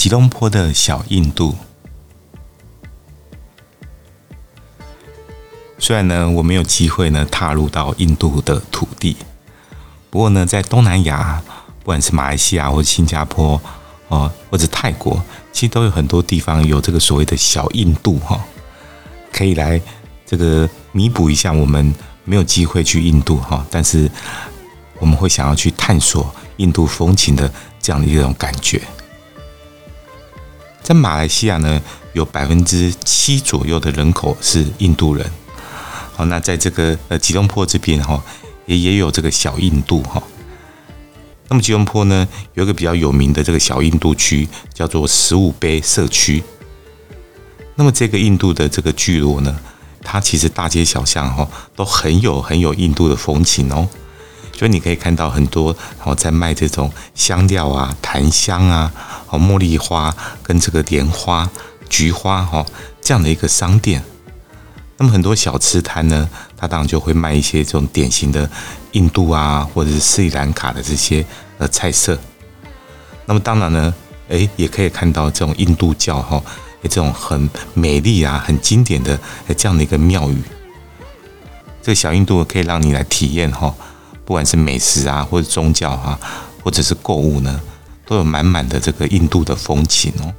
吉隆坡的小印度。虽然呢，我没有机会呢踏入到印度的土地，不过呢，在东南亚，不管是马来西亚或者新加坡，哦，或者泰国，其实都有很多地方有这个所谓的小印度哈，可以来这个弥补一下我们没有机会去印度哈，但是我们会想要去探索印度风情的这样的一种感觉。在马来西亚呢，有百分之七左右的人口是印度人。好，那在这个呃吉隆坡这边哈，也也有这个小印度哈。那么吉隆坡呢，有一个比较有名的这个小印度区，叫做十五杯社区。那么这个印度的这个聚落呢，它其实大街小巷哈都很有很有印度的风情哦。所以你可以看到很多然后在卖这种香料啊、檀香啊、哦茉莉花跟这个莲花、菊花哈这样的一个商店。那么很多小吃摊呢，它当然就会卖一些这种典型的印度啊，或者是斯里兰卡的这些呃菜色。那么当然呢，诶，也可以看到这种印度教哈，这种很美丽啊、很经典的这样的一个庙宇。这个小印度可以让你来体验哈，不管是美食啊，或者宗教啊，或者是购物呢，都有满满的这个印度的风情哦。